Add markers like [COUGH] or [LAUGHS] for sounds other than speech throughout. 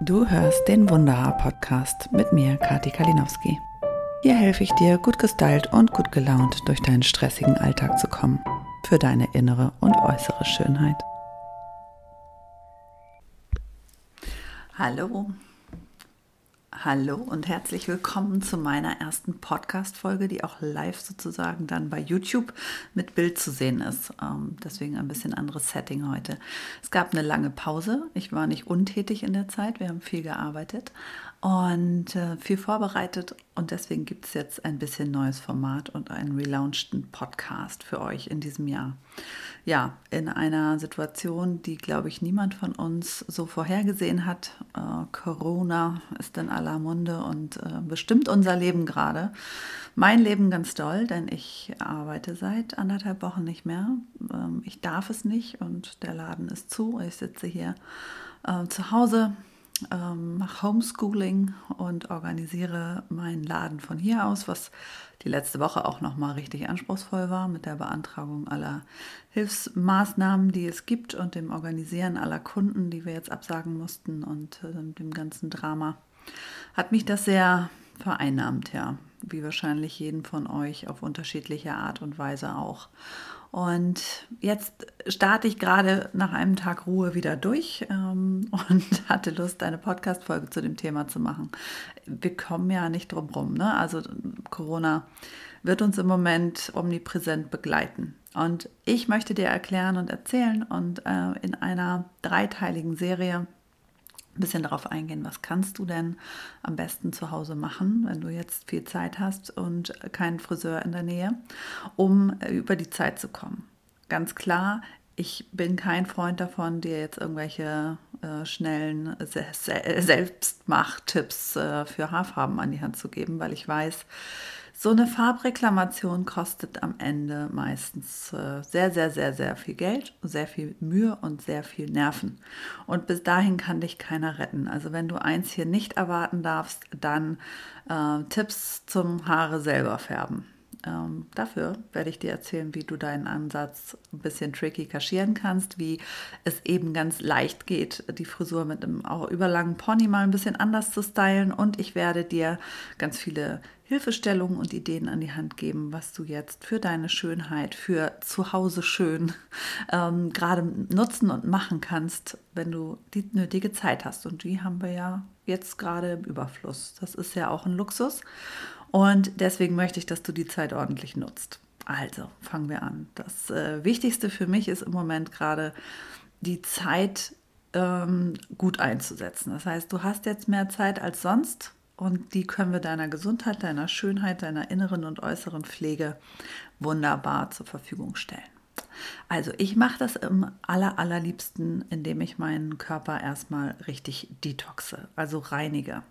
Du hörst den Wunderhaar-Podcast mit mir, Kati Kalinowski. Hier helfe ich dir, gut gestylt und gut gelaunt durch deinen stressigen Alltag zu kommen. Für deine innere und äußere Schönheit. Hallo, Hallo und herzlich willkommen zu meiner ersten Podcast-Folge, die auch live sozusagen dann bei YouTube mit Bild zu sehen ist. Ähm, deswegen ein bisschen anderes Setting heute. Es gab eine lange Pause. Ich war nicht untätig in der Zeit. Wir haben viel gearbeitet und äh, viel vorbereitet und deswegen gibt es jetzt ein bisschen neues Format und einen relaunchten Podcast für euch in diesem Jahr. Ja, in einer Situation, die, glaube ich, niemand von uns so vorhergesehen hat. Äh, Corona ist in aller Munde und äh, bestimmt unser Leben gerade. Mein Leben ganz doll, denn ich arbeite seit anderthalb Wochen nicht mehr. Ähm, ich darf es nicht und der Laden ist zu. Ich sitze hier äh, zu Hause ähm, mache Homeschooling und organisiere meinen Laden von hier aus, was die letzte Woche auch nochmal richtig anspruchsvoll war mit der Beantragung aller Hilfsmaßnahmen, die es gibt und dem Organisieren aller Kunden, die wir jetzt absagen mussten und äh, dem ganzen Drama. Hat mich das sehr vereinnahmt, ja, wie wahrscheinlich jeden von euch auf unterschiedliche Art und Weise auch. Und jetzt starte ich gerade nach einem Tag Ruhe wieder durch ähm, [LAUGHS] und hatte Lust, eine Podcast-Folge zu dem Thema zu machen. Wir kommen ja nicht drum rum. Ne? Also Corona wird uns im Moment omnipräsent begleiten. Und ich möchte dir erklären und erzählen und äh, in einer dreiteiligen Serie ein bisschen darauf eingehen, was kannst du denn am besten zu Hause machen, wenn du jetzt viel Zeit hast und keinen Friseur in der Nähe, um über die Zeit zu kommen. Ganz klar, ich bin kein Freund davon, dir jetzt irgendwelche äh, schnellen Se Selbstmacht-Tipps äh, für Haarfarben an die Hand zu geben, weil ich weiß, so eine Farbreklamation kostet am Ende meistens äh, sehr, sehr, sehr, sehr viel Geld, sehr viel Mühe und sehr viel Nerven. Und bis dahin kann dich keiner retten. Also wenn du eins hier nicht erwarten darfst, dann äh, Tipps zum Haare selber färben. Ähm, dafür werde ich dir erzählen, wie du deinen Ansatz ein bisschen tricky kaschieren kannst, wie es eben ganz leicht geht, die Frisur mit einem auch überlangen Pony mal ein bisschen anders zu stylen. Und ich werde dir ganz viele Hilfestellungen und Ideen an die Hand geben, was du jetzt für deine Schönheit, für zu Hause schön [LAUGHS] ähm, gerade nutzen und machen kannst, wenn du die nötige Zeit hast. Und die haben wir ja jetzt gerade im Überfluss. Das ist ja auch ein Luxus. Und deswegen möchte ich, dass du die Zeit ordentlich nutzt. Also fangen wir an. Das äh, Wichtigste für mich ist im Moment gerade die Zeit ähm, gut einzusetzen. Das heißt, du hast jetzt mehr Zeit als sonst und die können wir deiner Gesundheit, deiner Schönheit, deiner inneren und äußeren Pflege wunderbar zur Verfügung stellen. Also ich mache das im aller, allerliebsten, indem ich meinen Körper erstmal richtig detoxe, also reinige.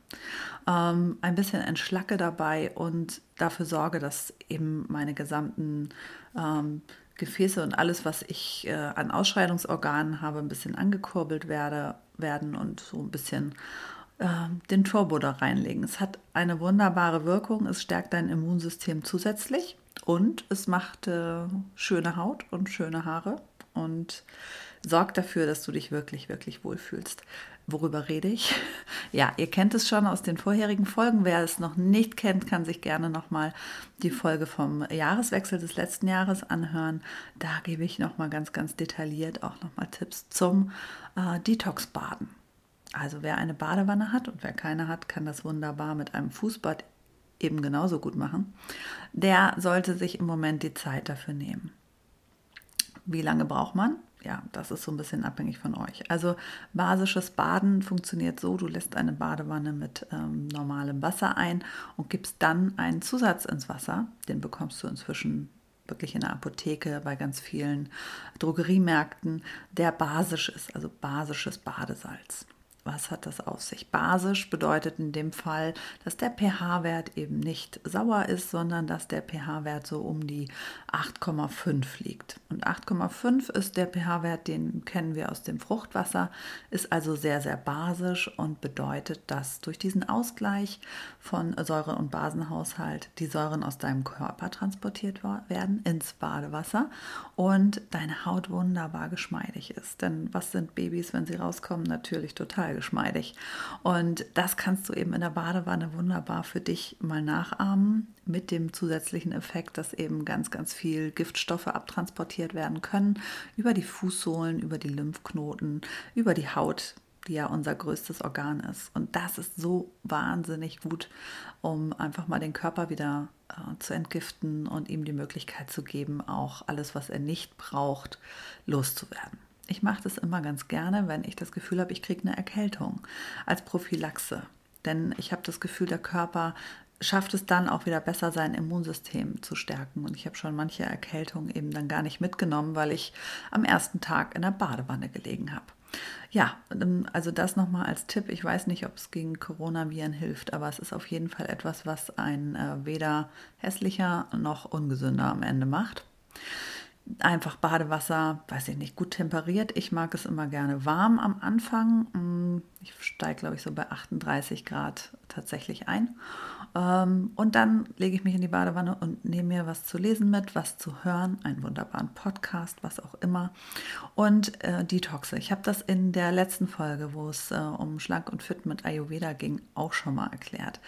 Ähm, ein bisschen entschlacke dabei und dafür sorge, dass eben meine gesamten ähm, Gefäße und alles, was ich äh, an Ausscheidungsorganen habe, ein bisschen angekurbelt werde, werden und so ein bisschen den Turbo da reinlegen. Es hat eine wunderbare Wirkung, es stärkt dein Immunsystem zusätzlich und es macht äh, schöne Haut und schöne Haare und sorgt dafür, dass du dich wirklich, wirklich wohlfühlst. Worüber rede ich? [LAUGHS] Ja, ihr kennt es schon aus den vorherigen Folgen. Wer es noch nicht kennt, kann sich gerne nochmal die Folge vom Jahreswechsel des letzten Jahres anhören. Da gebe ich nochmal ganz, ganz detailliert auch nochmal Tipps zum äh, Detox-Baden. Also wer eine Badewanne hat und wer keine hat, kann das wunderbar mit einem Fußbad eben genauso gut machen, der sollte sich im Moment die Zeit dafür nehmen. Wie lange braucht man? Ja, das ist so ein bisschen abhängig von euch. Also basisches Baden funktioniert so, du lässt eine Badewanne mit ähm, normalem Wasser ein und gibst dann einen Zusatz ins Wasser. Den bekommst du inzwischen wirklich in der Apotheke, bei ganz vielen Drogeriemärkten, der basisch ist, also basisches Badesalz. Was hat das auf sich? Basisch bedeutet in dem Fall, dass der pH-Wert eben nicht sauer ist, sondern dass der pH-Wert so um die 8,5 liegt. Und 8,5 ist der pH-Wert, den kennen wir aus dem Fruchtwasser, ist also sehr, sehr basisch und bedeutet, dass durch diesen Ausgleich von Säure- und Basenhaushalt die Säuren aus deinem Körper transportiert werden ins Badewasser und deine Haut wunderbar geschmeidig ist. Denn was sind Babys, wenn sie rauskommen? Natürlich total geschmeidig. Und das kannst du eben in der Badewanne wunderbar für dich mal nachahmen mit dem zusätzlichen Effekt, dass eben ganz, ganz viel Giftstoffe abtransportiert werden können über die Fußsohlen, über die Lymphknoten, über die Haut die ja unser größtes Organ ist. Und das ist so wahnsinnig gut, um einfach mal den Körper wieder äh, zu entgiften und ihm die Möglichkeit zu geben, auch alles, was er nicht braucht, loszuwerden. Ich mache das immer ganz gerne, wenn ich das Gefühl habe, ich kriege eine Erkältung als Prophylaxe. Denn ich habe das Gefühl, der Körper schafft es dann auch wieder besser, sein Immunsystem zu stärken. Und ich habe schon manche Erkältungen eben dann gar nicht mitgenommen, weil ich am ersten Tag in der Badewanne gelegen habe. Ja, also das nochmal als Tipp. Ich weiß nicht, ob es gegen Coronaviren hilft, aber es ist auf jeden Fall etwas, was ein äh, weder hässlicher noch ungesünder am Ende macht. Einfach Badewasser, weiß ich nicht, gut temperiert. Ich mag es immer gerne warm am Anfang. Mm, ich steige, glaube ich, so bei 38 Grad tatsächlich ein. Ähm, und dann lege ich mich in die Badewanne und nehme mir was zu lesen mit, was zu hören, einen wunderbaren Podcast, was auch immer. Und äh, Detoxe. Ich habe das in der letzten Folge, wo es äh, um Schlank und Fit mit Ayurveda ging, auch schon mal erklärt.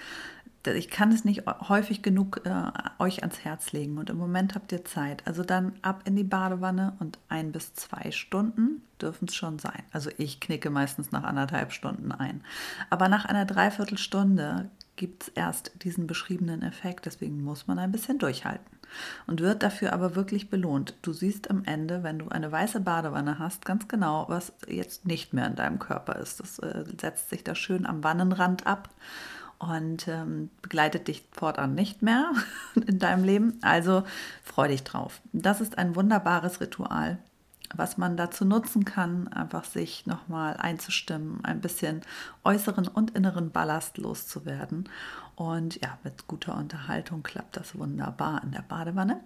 Ich kann es nicht häufig genug äh, euch ans Herz legen und im Moment habt ihr Zeit. Also dann ab in die Badewanne und ein bis zwei Stunden dürfen es schon sein. Also ich knicke meistens nach anderthalb Stunden ein. Aber nach einer Dreiviertelstunde gibt es erst diesen beschriebenen Effekt. Deswegen muss man ein bisschen durchhalten und wird dafür aber wirklich belohnt. Du siehst am Ende, wenn du eine weiße Badewanne hast, ganz genau, was jetzt nicht mehr in deinem Körper ist. Das äh, setzt sich da schön am Wannenrand ab und ähm, begleitet dich fortan nicht mehr [LAUGHS] in deinem Leben. Also freu dich drauf. Das ist ein wunderbares Ritual was man dazu nutzen kann, einfach sich nochmal einzustimmen, ein bisschen äußeren und inneren Ballast loszuwerden. Und ja, mit guter Unterhaltung klappt das wunderbar in der Badewanne.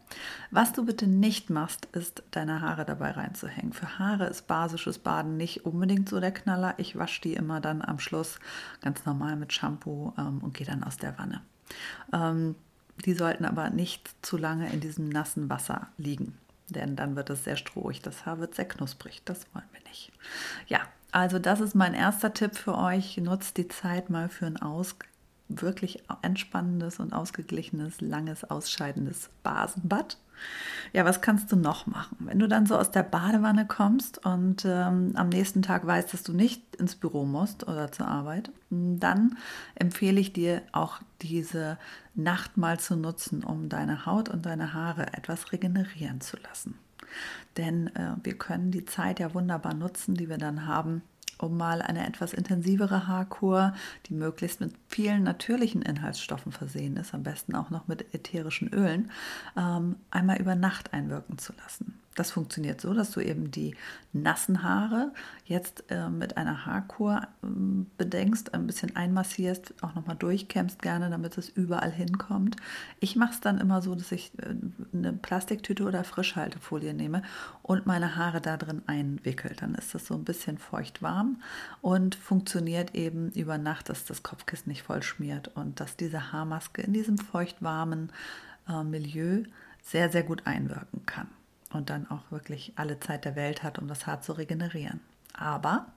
Was du bitte nicht machst, ist deine Haare dabei reinzuhängen. Für Haare ist basisches Baden nicht unbedingt so der Knaller. Ich wasche die immer dann am Schluss ganz normal mit Shampoo ähm, und gehe dann aus der Wanne. Ähm, die sollten aber nicht zu lange in diesem nassen Wasser liegen denn dann wird es sehr strohig. Das Haar wird sehr knusprig. Das wollen wir nicht. Ja, also das ist mein erster Tipp für euch. Nutzt die Zeit mal für ein aus wirklich entspannendes und ausgeglichenes, langes, ausscheidendes Basenbad. Ja, was kannst du noch machen? Wenn du dann so aus der Badewanne kommst und ähm, am nächsten Tag weißt, dass du nicht ins Büro musst oder zur Arbeit, dann empfehle ich dir auch diese Nacht mal zu nutzen, um deine Haut und deine Haare etwas regenerieren zu lassen. Denn äh, wir können die Zeit ja wunderbar nutzen, die wir dann haben, um mal eine etwas intensivere Haarkur, die möglichst mit vielen natürlichen Inhaltsstoffen versehen ist, am besten auch noch mit ätherischen Ölen, ähm, einmal über Nacht einwirken zu lassen. Das funktioniert so, dass du eben die nassen Haare jetzt äh, mit einer Haarkur äh, bedenkst, ein bisschen einmassierst, auch nochmal durchkämmst gerne, damit es überall hinkommt. Ich mache es dann immer so, dass ich äh, eine Plastiktüte oder Frischhaltefolie nehme und meine Haare da drin einwickel. Dann ist das so ein bisschen feucht warm und funktioniert eben über Nacht, dass das Kopfkissen nicht voll schmiert und dass diese Haarmaske in diesem feucht warmen äh, Milieu sehr, sehr gut einwirken kann und dann auch wirklich alle Zeit der Welt hat, um das Haar zu regenerieren. Aber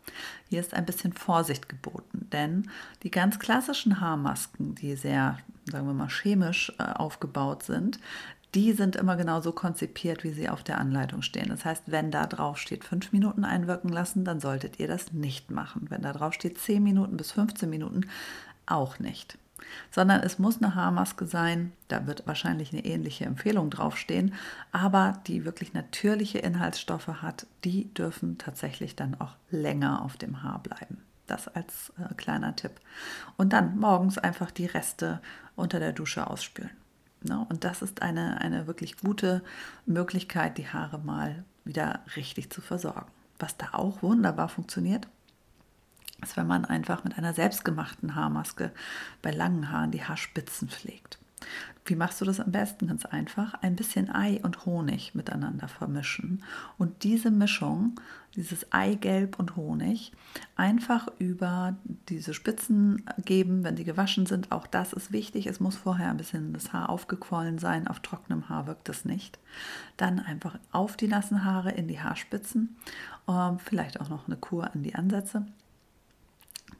hier ist ein bisschen Vorsicht geboten, denn die ganz klassischen Haarmasken, die sehr, sagen wir mal, chemisch äh, aufgebaut sind, die sind immer genauso konzipiert, wie sie auf der Anleitung stehen. Das heißt, wenn da drauf steht, fünf Minuten einwirken lassen, dann solltet ihr das nicht machen. Wenn da drauf steht, zehn Minuten bis 15 Minuten, auch nicht sondern es muss eine Haarmaske sein. Da wird wahrscheinlich eine ähnliche Empfehlung draufstehen, aber die wirklich natürliche Inhaltsstoffe hat, die dürfen tatsächlich dann auch länger auf dem Haar bleiben. Das als äh, kleiner Tipp. Und dann morgens einfach die Reste unter der Dusche ausspülen. Ne? Und das ist eine, eine wirklich gute Möglichkeit, die Haare mal wieder richtig zu versorgen. Was da auch wunderbar funktioniert, ist, wenn man einfach mit einer selbstgemachten Haarmaske bei langen Haaren die Haarspitzen pflegt. Wie machst du das am besten? Ganz einfach. Ein bisschen Ei und Honig miteinander vermischen und diese Mischung, dieses Eigelb und Honig, einfach über diese Spitzen geben, wenn sie gewaschen sind. Auch das ist wichtig. Es muss vorher ein bisschen das Haar aufgequollen sein. Auf trockenem Haar wirkt es nicht. Dann einfach auf die nassen Haare in die Haarspitzen. Ähm, vielleicht auch noch eine Kur an die Ansätze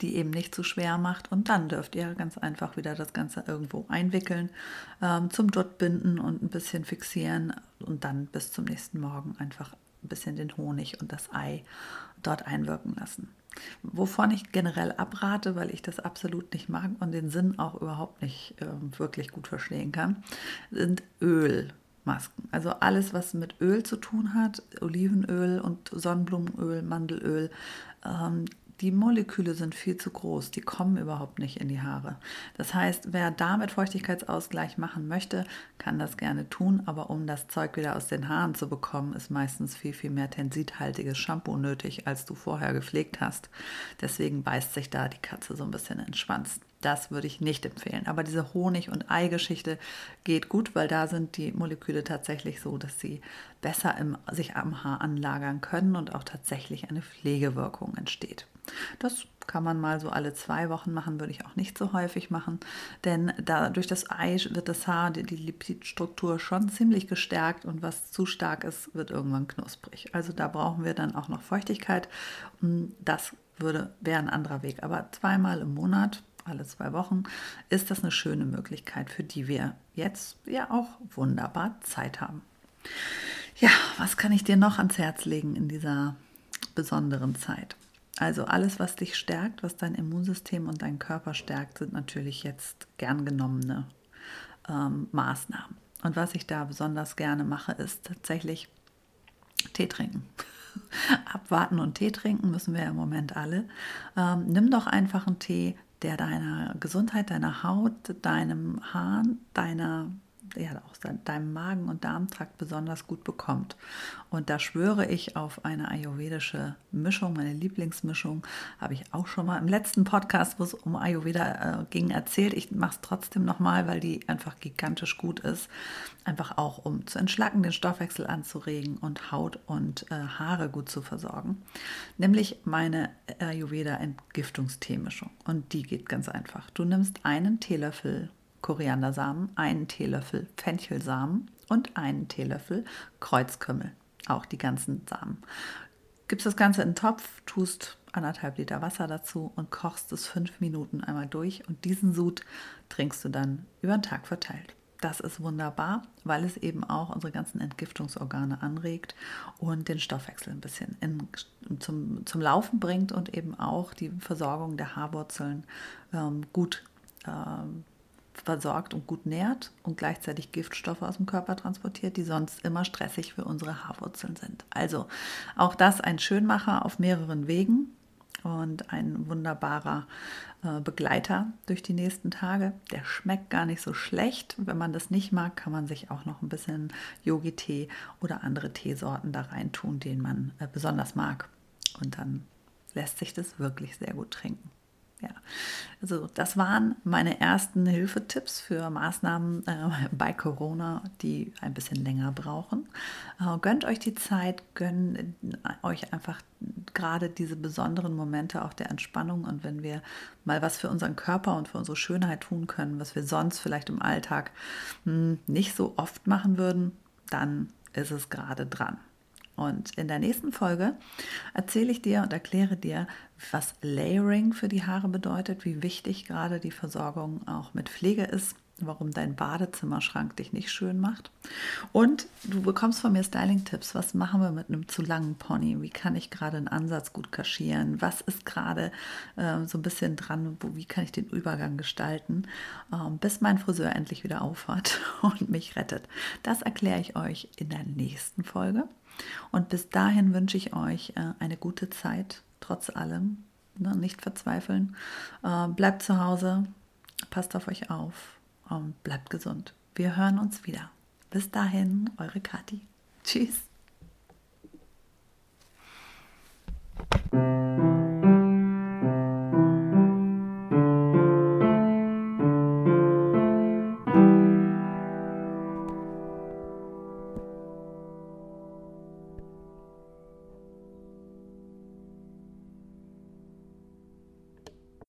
die eben nicht zu schwer macht. Und dann dürft ihr ganz einfach wieder das Ganze irgendwo einwickeln, ähm, zum Dutt binden und ein bisschen fixieren und dann bis zum nächsten Morgen einfach ein bisschen den Honig und das Ei dort einwirken lassen. Wovon ich generell abrate, weil ich das absolut nicht mag und den Sinn auch überhaupt nicht äh, wirklich gut verstehen kann, sind Ölmasken. Also alles, was mit Öl zu tun hat, Olivenöl und Sonnenblumenöl, Mandelöl, ähm, die Moleküle sind viel zu groß, die kommen überhaupt nicht in die Haare. Das heißt, wer damit Feuchtigkeitsausgleich machen möchte, kann das gerne tun, aber um das Zeug wieder aus den Haaren zu bekommen, ist meistens viel, viel mehr tensithaltiges Shampoo nötig, als du vorher gepflegt hast. Deswegen beißt sich da die Katze so ein bisschen in den Schwanz. Das würde ich nicht empfehlen. Aber diese Honig- und Ei-Geschichte geht gut, weil da sind die Moleküle tatsächlich so, dass sie besser im, sich am Haar anlagern können und auch tatsächlich eine Pflegewirkung entsteht. Das kann man mal so alle zwei Wochen machen, würde ich auch nicht so häufig machen, denn da, durch das Ei wird das Haar, die, die Lipidstruktur schon ziemlich gestärkt und was zu stark ist, wird irgendwann knusprig. Also da brauchen wir dann auch noch Feuchtigkeit. Das würde, wäre ein anderer Weg. Aber zweimal im Monat, alle zwei Wochen, ist das eine schöne Möglichkeit, für die wir jetzt ja auch wunderbar Zeit haben. Ja, was kann ich dir noch ans Herz legen in dieser besonderen Zeit? Also alles, was dich stärkt, was dein Immunsystem und dein Körper stärkt, sind natürlich jetzt gern genommene ähm, Maßnahmen. Und was ich da besonders gerne mache, ist tatsächlich Tee trinken. [LAUGHS] Abwarten und Tee trinken müssen wir im Moment alle. Ähm, nimm doch einfach einen Tee, der deiner Gesundheit, deiner Haut, deinem Hahn, deiner ja auch deinem Magen- und Darmtrakt besonders gut bekommt. Und da schwöre ich auf eine ayurvedische Mischung, meine Lieblingsmischung, habe ich auch schon mal im letzten Podcast, wo es um Ayurveda äh, ging, erzählt. Ich mache es trotzdem nochmal, weil die einfach gigantisch gut ist. Einfach auch, um zu entschlacken, den Stoffwechsel anzuregen und Haut und äh, Haare gut zu versorgen. Nämlich meine Ayurveda-Entgiftungsteemischung. Und die geht ganz einfach. Du nimmst einen Teelöffel Koriandersamen, einen Teelöffel Fenchelsamen und einen Teelöffel Kreuzkümmel. Auch die ganzen Samen. Gibst das Ganze in den Topf, tust anderthalb Liter Wasser dazu und kochst es fünf Minuten einmal durch und diesen Sud trinkst du dann über den Tag verteilt. Das ist wunderbar, weil es eben auch unsere ganzen Entgiftungsorgane anregt und den Stoffwechsel ein bisschen in, zum, zum Laufen bringt und eben auch die Versorgung der Haarwurzeln ähm, gut ähm, versorgt und gut nährt und gleichzeitig Giftstoffe aus dem Körper transportiert, die sonst immer stressig für unsere Haarwurzeln sind. Also auch das ein Schönmacher auf mehreren Wegen und ein wunderbarer äh, Begleiter durch die nächsten Tage. Der schmeckt gar nicht so schlecht. Wenn man das nicht mag, kann man sich auch noch ein bisschen Yogi-Tee oder andere Teesorten da rein tun, den man äh, besonders mag. Und dann lässt sich das wirklich sehr gut trinken. Ja, also das waren meine ersten Hilfetipps für Maßnahmen äh, bei Corona, die ein bisschen länger brauchen. Äh, gönnt euch die Zeit, gönnt äh, euch einfach gerade diese besonderen Momente auch der Entspannung und wenn wir mal was für unseren Körper und für unsere Schönheit tun können, was wir sonst vielleicht im Alltag mh, hm, nicht so oft machen würden, dann ist es gerade dran. Und in der nächsten Folge erzähle ich dir und erkläre dir, was Layering für die Haare bedeutet, wie wichtig gerade die Versorgung auch mit Pflege ist, warum dein Badezimmerschrank dich nicht schön macht. Und du bekommst von mir Styling-Tipps. Was machen wir mit einem zu langen Pony? Wie kann ich gerade einen Ansatz gut kaschieren? Was ist gerade äh, so ein bisschen dran? Wo, wie kann ich den Übergang gestalten, ähm, bis mein Friseur endlich wieder aufhat [LAUGHS] und mich rettet? Das erkläre ich euch in der nächsten Folge. Und bis dahin wünsche ich euch äh, eine gute Zeit, trotz allem. Ne, nicht verzweifeln. Äh, bleibt zu Hause, passt auf euch auf und bleibt gesund. Wir hören uns wieder. Bis dahin, eure Kathi. Tschüss.